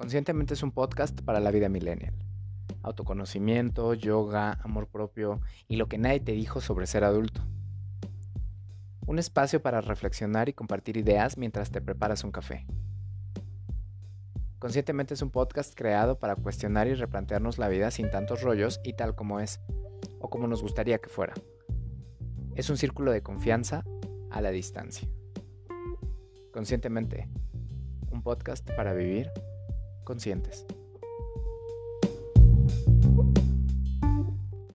Conscientemente es un podcast para la vida millennial. Autoconocimiento, yoga, amor propio y lo que nadie te dijo sobre ser adulto. Un espacio para reflexionar y compartir ideas mientras te preparas un café. Conscientemente es un podcast creado para cuestionar y replantearnos la vida sin tantos rollos y tal como es, o como nos gustaría que fuera. Es un círculo de confianza a la distancia. Conscientemente, un podcast para vivir conscientes.